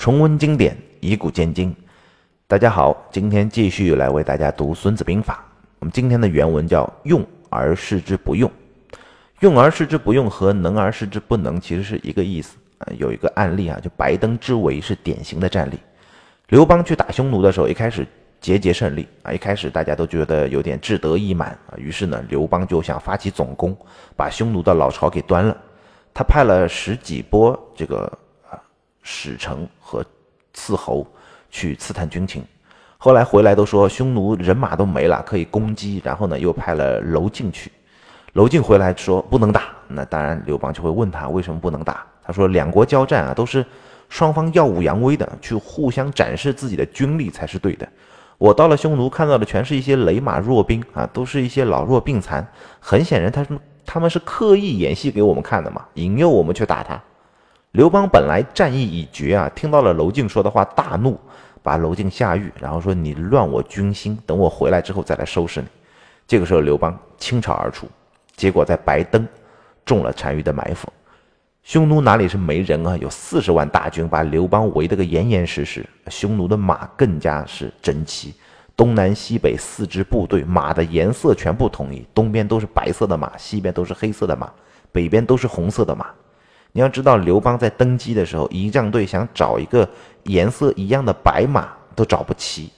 重温经典，以古鉴今。大家好，今天继续来为大家读《孙子兵法》。我们今天的原文叫“用而示之不用”，“用而示之不用”和“能而示之不能”其实是一个意思啊。有一个案例啊，就白登之围是典型的战例。刘邦去打匈奴的时候，一开始节节胜利啊，一开始大家都觉得有点志得意满啊，于是呢，刘邦就想发起总攻，把匈奴的老巢给端了。他派了十几波这个。使臣和刺侯去刺探军情，后来回来都说匈奴人马都没了，可以攻击。然后呢，又派了娄敬去，娄敬回来说不能打。那当然，刘邦就会问他为什么不能打？他说两国交战啊，都是双方耀武扬威的，去互相展示自己的军力才是对的。我到了匈奴，看到的全是一些雷马弱兵啊，都是一些老弱病残。很显然，他们他们是刻意演戏给我们看的嘛，引诱我们去打他。刘邦本来战意已决啊，听到了娄敬说的话，大怒，把娄敬下狱，然后说：“你乱我军心，等我回来之后再来收拾你。”这个时候，刘邦倾巢而出，结果在白登中了单于的埋伏。匈奴哪里是没人啊？有四十万大军把刘邦围得个严严实实。匈奴的马更加是整齐，东南西北四支部队，马的颜色全部统一，东边都是白色的马，西边都是黑色的马，北边都是红色的马。你要知道，刘邦在登基的时候，仪仗队想找一个颜色一样的白马都找不齐。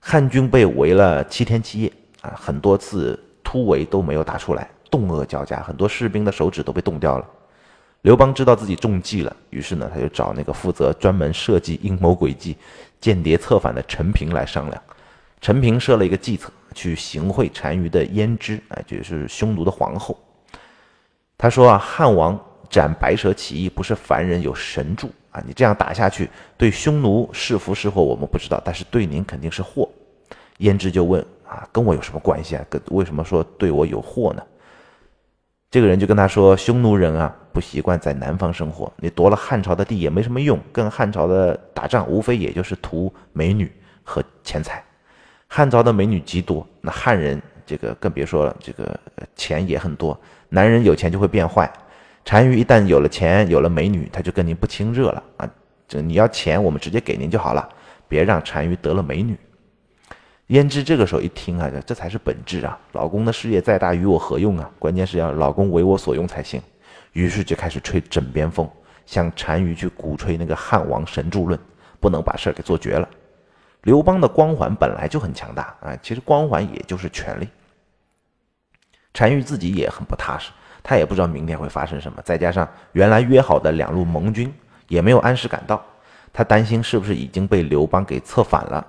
汉军被围了七天七夜啊，很多次突围都没有打出来，冻饿交加，很多士兵的手指都被冻掉了。刘邦知道自己中计了，于是呢，他就找那个负责专门设计阴谋诡计、间谍策反的陈平来商量。陈平设了一个计策，去行贿单于的胭脂，哎，就是匈奴的皇后。他说啊，汉王。斩白蛇起义不是凡人有神助啊！你这样打下去，对匈奴是福是祸我们不知道，但是对您肯定是祸。胭脂就问啊，跟我有什么关系啊？跟为什么说对我有祸呢？这个人就跟他说，匈奴人啊不习惯在南方生活，你夺了汉朝的地也没什么用，跟汉朝的打仗无非也就是图美女和钱财。汉朝的美女极多，那汉人这个更别说了，这个钱也很多。男人有钱就会变坏。单于一旦有了钱，有了美女，他就跟您不亲热了啊！这你要钱，我们直接给您就好了，别让单于得了美女。胭脂这个时候一听啊，这才是本质啊！老公的事业再大，与我何用啊？关键是要老公为我所用才行。于是就开始吹枕边风，向单于去鼓吹那个汉王神助论，不能把事儿给做绝了。刘邦的光环本来就很强大啊，其实光环也就是权力。单于自己也很不踏实。他也不知道明天会发生什么，再加上原来约好的两路盟军也没有按时赶到，他担心是不是已经被刘邦给策反了。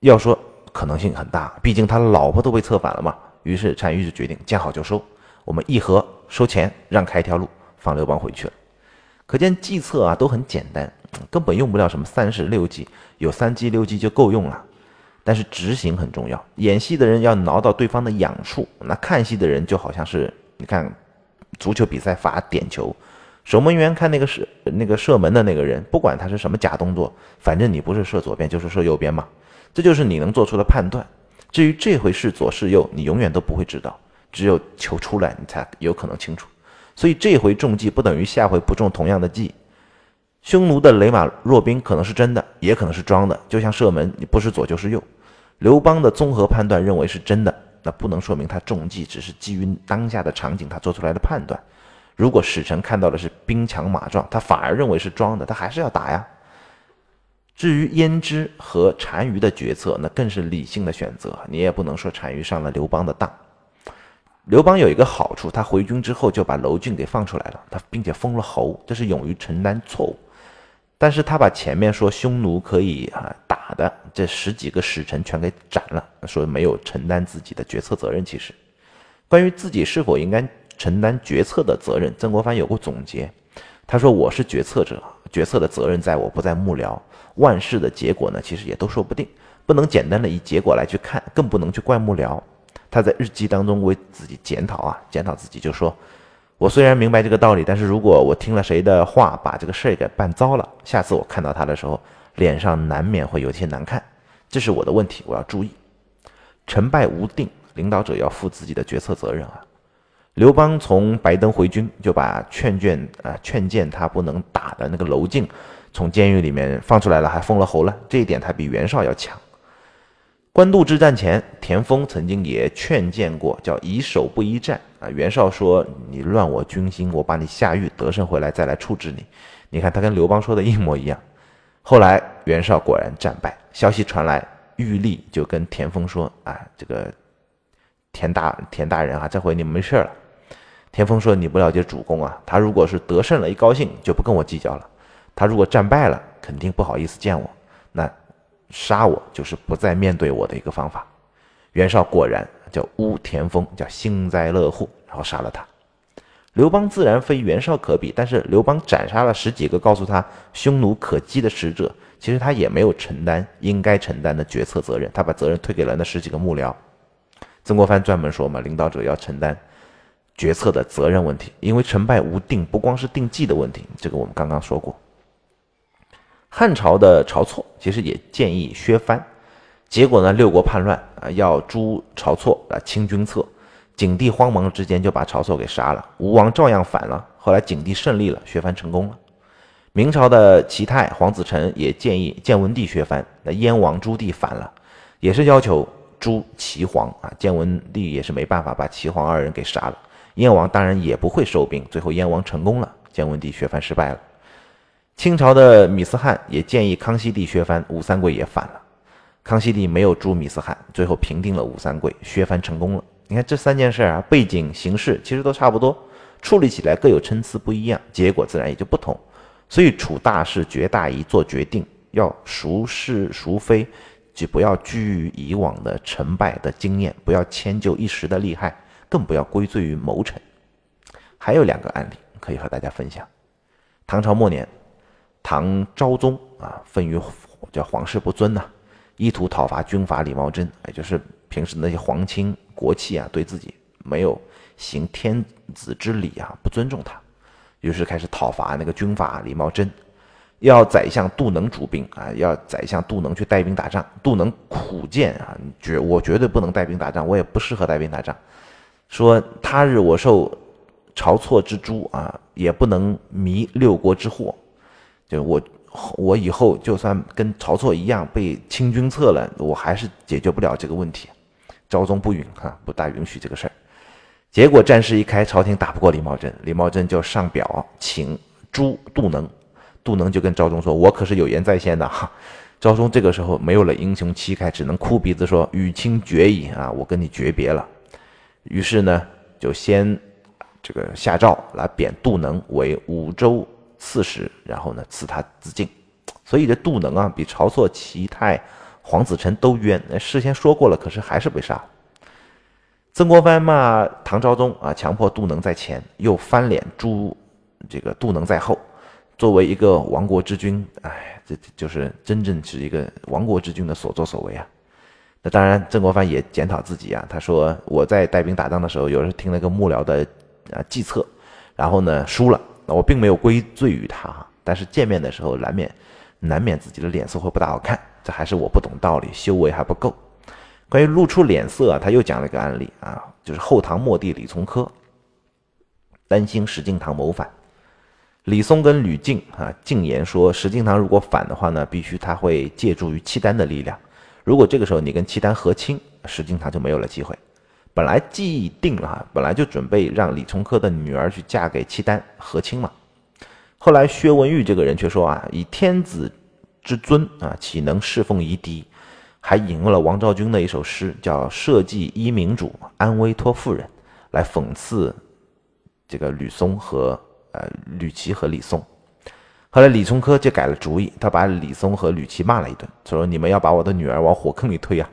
要说可能性很大，毕竟他老婆都被策反了嘛。于是单于就决定见好就收，我们议和收钱，让开一条路，放刘邦回去了。可见计策啊都很简单，根本用不了什么三十六计，有三计六计就够用了。但是执行很重要，演戏的人要挠到对方的痒处，那看戏的人就好像是。你看，足球比赛罚点球，守门员看那个射那个射门的那个人，不管他是什么假动作，反正你不是射左边就是射右边嘛，这就是你能做出的判断。至于这回是左是右，你永远都不会知道，只有球出来你才有可能清楚。所以这回中计不等于下回不中同样的计。匈奴的雷马若兵可能是真的，也可能是装的，就像射门，你不是左就是右。刘邦的综合判断认为是真的。那不能说明他中计，只是基于当下的场景他做出来的判断。如果使臣看到的是兵强马壮，他反而认为是装的，他还是要打呀。至于胭脂和单于的决策，那更是理性的选择。你也不能说单于上了刘邦的当。刘邦有一个好处，他回军之后就把娄敬给放出来了，他并且封了侯，这是勇于承担错误。但是他把前面说匈奴可以啊打的这十几个使臣全给斩了，说没有承担自己的决策责任。其实，关于自己是否应该承担决策的责任，曾国藩有过总结。他说：“我是决策者，决策的责任在我，不在幕僚。万事的结果呢，其实也都说不定，不能简单的以结果来去看，更不能去怪幕僚。”他在日记当中为自己检讨啊，检讨自己就说。我虽然明白这个道理，但是如果我听了谁的话，把这个事儿给办糟了，下次我看到他的时候，脸上难免会有些难看，这是我的问题，我要注意。成败无定，领导者要负自己的决策责任啊。刘邦从白登回军，就把劝谏啊劝谏他不能打的那个娄敬，从监狱里面放出来了，还封了侯了，这一点他比袁绍要强。官渡之战前，田丰曾经也劝谏过，叫以守不一战啊。袁绍说：“你乱我军心，我把你下狱，得胜回来再来处置你。”你看他跟刘邦说的一模一样。后来袁绍果然战败，消息传来，玉立就跟田丰说：“啊，这个田大田大人啊，这回你没事了。”田丰说：“你不了解主公啊，他如果是得胜了，一高兴就不跟我计较了；他如果战败了，肯定不好意思见我。那杀我就是不再面对我的一个方法。”袁绍果然叫诬田丰，叫幸灾乐祸，然后杀了他。刘邦自然非袁绍可比，但是刘邦斩杀了十几个告诉他匈奴可击的使者，其实他也没有承担应该承担的决策责任，他把责任推给了那十几个幕僚。曾国藩专门说嘛，领导者要承担。决策的责任问题，因为成败无定，不光是定计的问题，这个我们刚刚说过。汉朝的晁错其实也建议削藩，结果呢，六国叛乱啊，要诛晁错啊，清君侧。景帝慌忙之间就把晁错给杀了，吴王照样反了。后来景帝胜利了，削藩成功了。明朝的齐泰黄子澄也建议建文帝削藩，那燕王朱棣反了，也是要求诛齐黄啊，建文帝也是没办法，把齐黄二人给杀了。燕王当然也不会收兵，最后燕王成功了，建文帝削藩失败了。清朝的米斯汉也建议康熙帝削藩，吴三桂也反了。康熙帝没有诛米斯汉，最后平定了吴三桂，削藩成功了。你看这三件事啊，背景形式其实都差不多，处理起来各有参差不一样，结果自然也就不同。所以处大事、决大义、做决定要孰是孰非，就不要拘于以往的成败的经验，不要迁就一时的利害。更不要归罪于谋臣。还有两个案例可以和大家分享。唐朝末年，唐昭宗啊，分于叫皇室不尊呐，意图讨伐军阀李茂贞，也就是平时那些皇亲国戚啊，对自己没有行天子之礼啊，不尊重他，于是开始讨伐那个军阀李茂贞，要宰相杜能主兵啊，要宰相杜能去带兵打仗。杜能苦谏啊，绝我绝对不能带兵打仗，我也不适合带兵打仗。说他日我受晁错之诛啊，也不能弥六国之祸。就我我以后就算跟晁错一样被清君侧了，我还是解决不了这个问题。昭宗不允哈，不大允许这个事儿。结果战事一开，朝廷打不过李茂贞，李茂贞就上表请诛杜能。杜能就跟昭宗说：“我可是有言在先的 哈。”昭宗这个时候没有了英雄气概，只能哭鼻子说：“与卿决矣啊，我跟你诀别了。”于是呢，就先这个下诏来贬杜能为武州刺史，然后呢赐他自尽。所以这杜能啊，比晁错、齐泰、黄子成都冤。事先说过了，可是还是被杀。曾国藩骂唐昭宗啊，强迫杜能在前，又翻脸诛这个杜能在后。作为一个亡国之君，哎，这就是真正是一个亡国之君的所作所为啊。那当然，曾国藩也检讨自己啊。他说：“我在带兵打仗的时候，有时听了个幕僚的啊计策，然后呢输了。我并没有归罪于他，但是见面的时候难免难免自己的脸色会不大好看。这还是我不懂道理，修为还不够。关于露出脸色，他又讲了一个案例啊，就是后唐末帝李从珂担心石敬瑭谋反，李松跟吕敬啊进言说，石敬瑭如果反的话呢，必须他会借助于契丹的力量。”如果这个时候你跟契丹和亲，石敬瑭就没有了机会。本来既定了哈，本来就准备让李从珂的女儿去嫁给契丹和亲嘛。后来薛文玉这个人却说啊，以天子之尊啊，岂能侍奉夷狄？还引用了王昭君的一首诗，叫《社稷依明主，安危托妇人》，来讽刺这个吕松和呃吕琦和李松。后来李从珂就改了主意，他把李松和吕琦骂了一顿，说：“你们要把我的女儿往火坑里推啊！”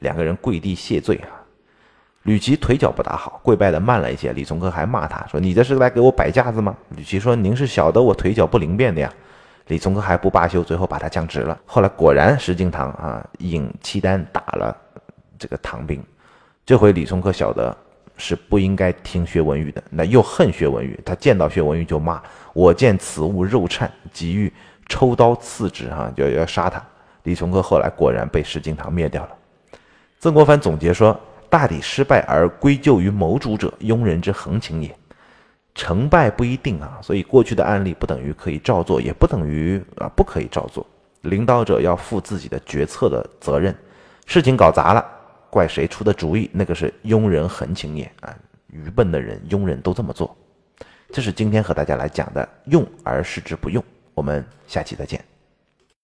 两个人跪地谢罪啊。吕琦腿脚不大好，跪拜的慢了一些。李从珂还骂他说：“你这是来给我摆架子吗？”吕琦说：“您是晓得我腿脚不灵便的呀。”李从珂还不罢休，最后把他降职了。后来果然石敬瑭啊引契丹打了这个唐兵，这回李从珂晓得。是不应该听薛文玉的，那又恨薛文玉，他见到薛文玉就骂：“我见此物肉颤，急欲抽刀刺之，哈，就要杀他。”李从珂后来果然被石敬瑭灭掉了。曾国藩总结说：“大抵失败而归咎于谋主者，庸人之横情也。”成败不一定啊，所以过去的案例不等于可以照做，也不等于啊不可以照做。领导者要负自己的决策的责任，事情搞砸了，怪谁出的主意？那个是庸人横情也啊！愚笨的人、庸人都这么做。这是今天和大家来讲的，用而示之不用。我们下期再见。